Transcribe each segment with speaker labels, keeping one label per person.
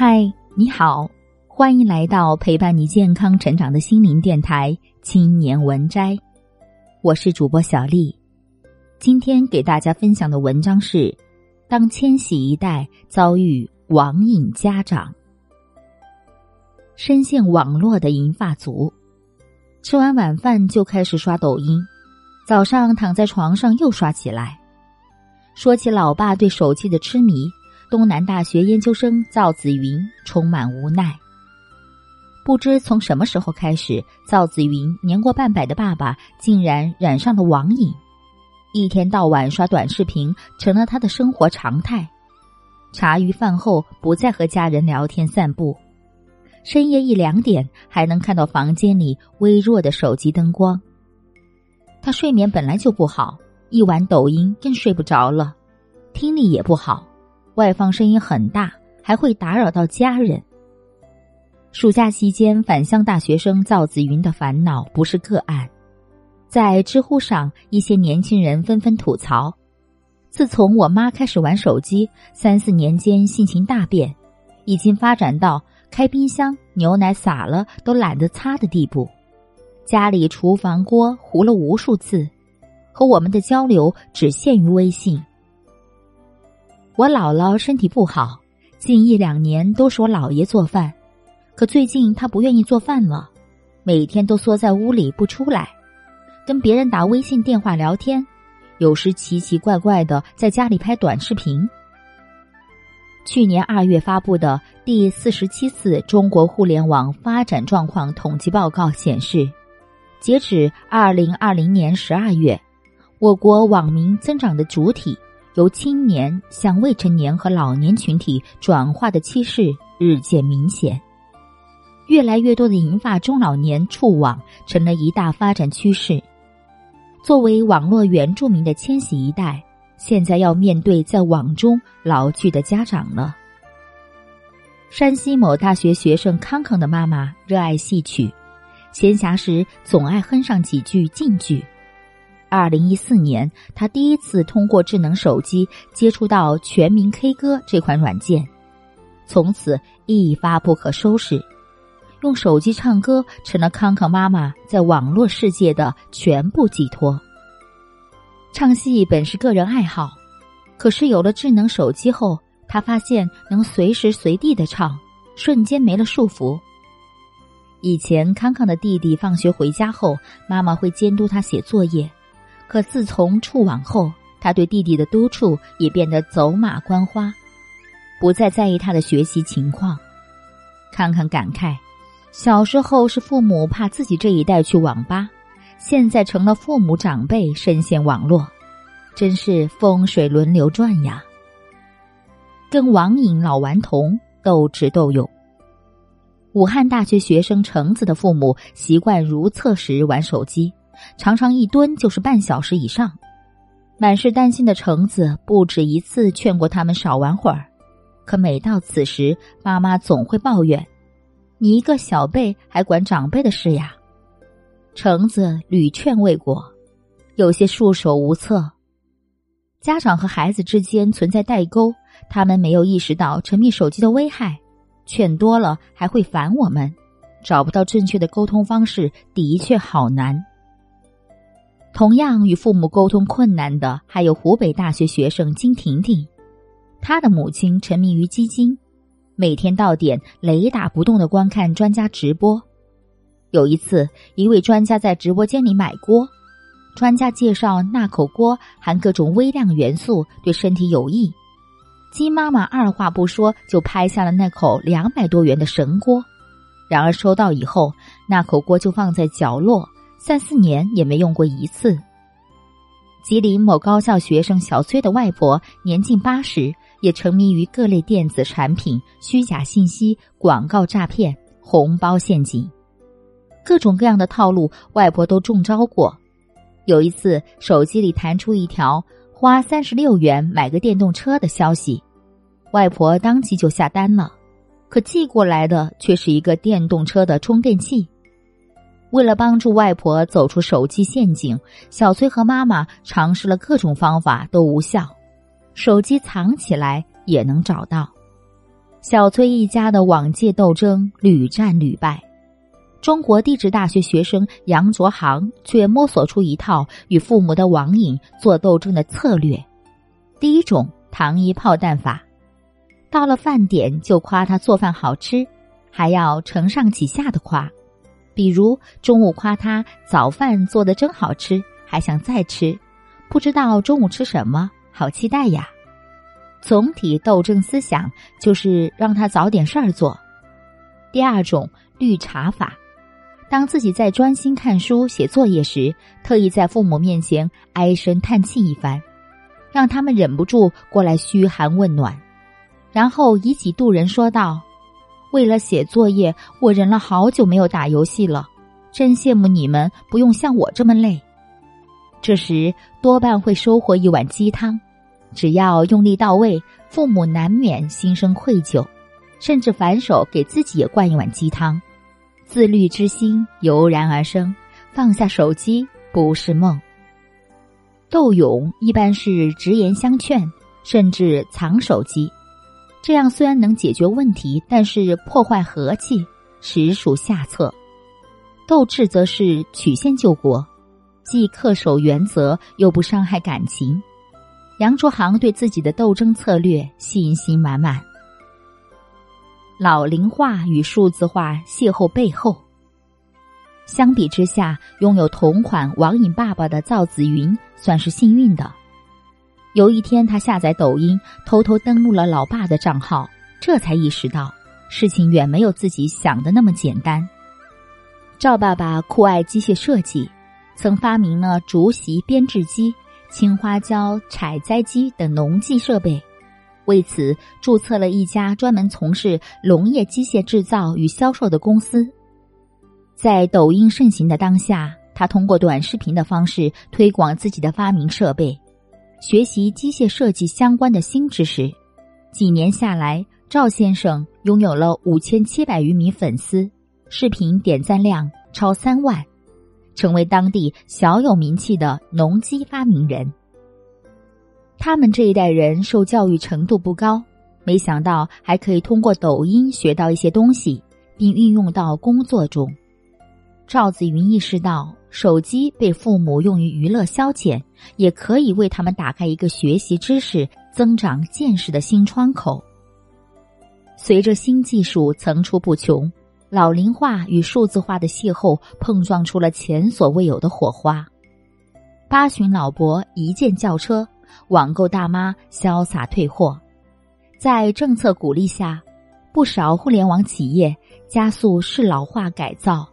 Speaker 1: 嗨，你好，欢迎来到陪伴你健康成长的心灵电台《青年文摘》，我是主播小丽。今天给大家分享的文章是：当千禧一代遭遇网瘾家长，深陷网络的银发族，吃完晚饭就开始刷抖音，早上躺在床上又刷起来。说起老爸对手机的痴迷。东南大学研究生赵子云充满无奈。不知从什么时候开始，赵子云年过半百的爸爸竟然染上了网瘾，一天到晚刷短视频成了他的生活常态。茶余饭后不再和家人聊天散步，深夜一两点还能看到房间里微弱的手机灯光。他睡眠本来就不好，一玩抖音更睡不着了，听力也不好。外放声音很大，还会打扰到家人。暑假期间返乡大学生赵子云的烦恼不是个案，在知乎上，一些年轻人纷纷吐槽：自从我妈开始玩手机，三四年间性情大变，已经发展到开冰箱牛奶洒了都懒得擦的地步，家里厨房锅糊了无数次，和我们的交流只限于微信。我姥姥身体不好，近一两年都是我姥爷做饭，可最近他不愿意做饭了，每天都缩在屋里不出来，跟别人打微信电话聊天，有时奇奇怪怪的在家里拍短视频。去年二月发布的第四十七次中国互联网发展状况统计报告显示，截止二零二零年十二月，我国网民增长的主体。由青年向未成年和老年群体转化的趋势日渐明显，越来越多的银发中老年触网成了一大发展趋势。作为网络原住民的千禧一代，现在要面对在网中老去的家长了。山西某大学学生康康的妈妈热爱戏曲，闲暇时总爱哼上几句晋剧。二零一四年，他第一次通过智能手机接触到全民 K 歌这款软件，从此一发不可收拾。用手机唱歌成了康康妈妈在网络世界的全部寄托。唱戏本是个人爱好，可是有了智能手机后，他发现能随时随地的唱，瞬间没了束缚。以前康康的弟弟放学回家后，妈妈会监督他写作业。可自从触网后，他对弟弟的督促也变得走马观花，不再在意他的学习情况。康康感慨：小时候是父母怕自己这一代去网吧，现在成了父母长辈深陷网络，真是风水轮流转呀。跟网瘾老顽童斗智斗勇。武汉大学学生橙子的父母习惯如厕时玩手机。常常一蹲就是半小时以上，满是担心的橙子不止一次劝过他们少玩会儿，可每到此时，妈妈总会抱怨：“你一个小辈还管长辈的事呀？”橙子屡劝未果，有些束手无策。家长和孩子之间存在代沟，他们没有意识到沉迷手机的危害，劝多了还会烦我们，找不到正确的沟通方式，的确好难。同样与父母沟通困难的还有湖北大学学生金婷婷，她的母亲沉迷于基金，每天到点雷打不动的观看专家直播。有一次，一位专家在直播间里买锅，专家介绍那口锅含各种微量元素，对身体有益。金妈妈二话不说就拍下了那口两百多元的神锅，然而收到以后，那口锅就放在角落。三四年也没用过一次。吉林某高校学生小崔的外婆年近八十，也沉迷于各类电子产品、虚假信息、广告诈骗、红包陷阱，各种各样的套路，外婆都中招过。有一次，手机里弹出一条花三十六元买个电动车的消息，外婆当即就下单了，可寄过来的却是一个电动车的充电器。为了帮助外婆走出手机陷阱，小崔和妈妈尝试了各种方法都无效，手机藏起来也能找到。小崔一家的往届斗争屡战屡败。中国地质大学学生杨卓航却摸索出一套与父母的网瘾做斗争的策略。第一种糖衣炮弹法，到了饭点就夸他做饭好吃，还要承上启下的夸。比如中午夸他早饭做的真好吃，还想再吃，不知道中午吃什么，好期待呀。总体斗争思想就是让他找点事儿做。第二种绿茶法。当自己在专心看书、写作业时，特意在父母面前唉声叹气一番，让他们忍不住过来嘘寒问暖，然后以己度人说道：“为了写作业，我忍了好久没有打游戏了，真羡慕你们不用像我这么累。”这时多半会收获一碗鸡汤，只要用力到位，父母难免心生愧疚，甚至反手给自己也灌一碗鸡汤。自律之心油然而生，放下手机不是梦。斗勇一般是直言相劝，甚至藏手机，这样虽然能解决问题，但是破坏和气，实属下策。斗智则是曲线救国，既恪守原则，又不伤害感情。杨卓航对自己的斗争策略信心满满。老龄化与数字化邂逅背后，相比之下，拥有同款网瘾爸爸的赵子云算是幸运的。有一天，他下载抖音，偷偷登录了老爸的账号，这才意识到事情远没有自己想的那么简单。赵爸爸酷爱机械设计，曾发明了竹席编制机、青花椒采摘机等农技设备。为此，注册了一家专门从事农业机械制造与销售的公司。在抖音盛行的当下，他通过短视频的方式推广自己的发明设备，学习机械设计相关的新知识。几年下来，赵先生拥有了五千七百余名粉丝，视频点赞量超三万，成为当地小有名气的农机发明人。他们这一代人受教育程度不高，没想到还可以通过抖音学到一些东西，并运用到工作中。赵子云意识到，手机被父母用于娱乐消遣，也可以为他们打开一个学习知识、增长见识的新窗口。随着新技术层出不穷，老龄化与数字化的邂逅碰撞出了前所未有的火花。八旬老伯一键叫车。网购大妈潇洒退货，在政策鼓励下，不少互联网企业加速适老化改造，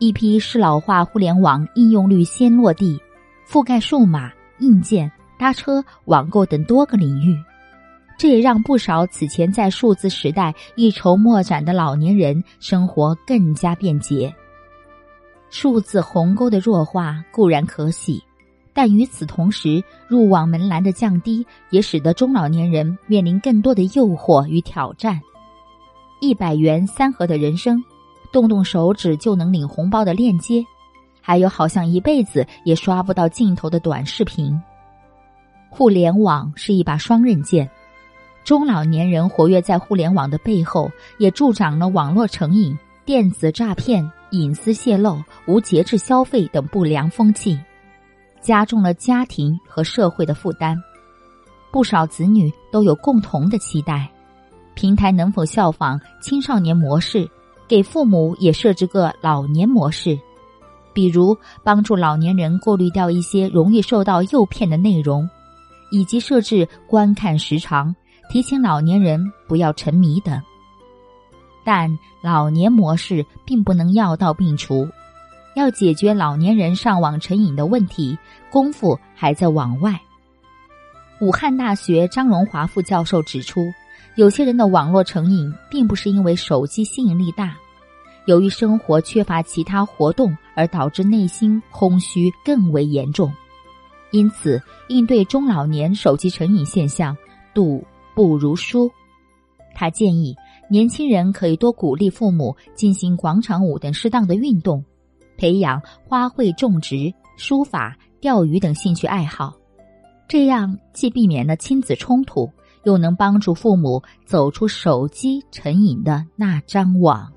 Speaker 1: 一批适老化互联网应用率先落地，覆盖数码、硬件、搭车、网购等多个领域。这也让不少此前在数字时代一筹莫展的老年人生活更加便捷。数字鸿沟的弱化固然可喜。但与此同时，入网门槛的降低也使得中老年人面临更多的诱惑与挑战。一百元三盒的人生，动动手指就能领红包的链接，还有好像一辈子也刷不到尽头的短视频。互联网是一把双刃剑，中老年人活跃在互联网的背后，也助长了网络成瘾、电子诈骗、隐私泄露、无节制消费等不良风气。加重了家庭和社会的负担，不少子女都有共同的期待：平台能否效仿青少年模式，给父母也设置个老年模式，比如帮助老年人过滤掉一些容易受到诱骗的内容，以及设置观看时长，提醒老年人不要沉迷等。但老年模式并不能药到病除。要解决老年人上网成瘾的问题，功夫还在网外。武汉大学张荣华副教授指出，有些人的网络成瘾并不是因为手机吸引力大，由于生活缺乏其他活动而导致内心空虚更为严重。因此，应对中老年手机成瘾现象，赌不如输。他建议年轻人可以多鼓励父母进行广场舞等适当的运动。培养花卉种植、书法、钓鱼等兴趣爱好，这样既避免了亲子冲突，又能帮助父母走出手机成瘾的那张网。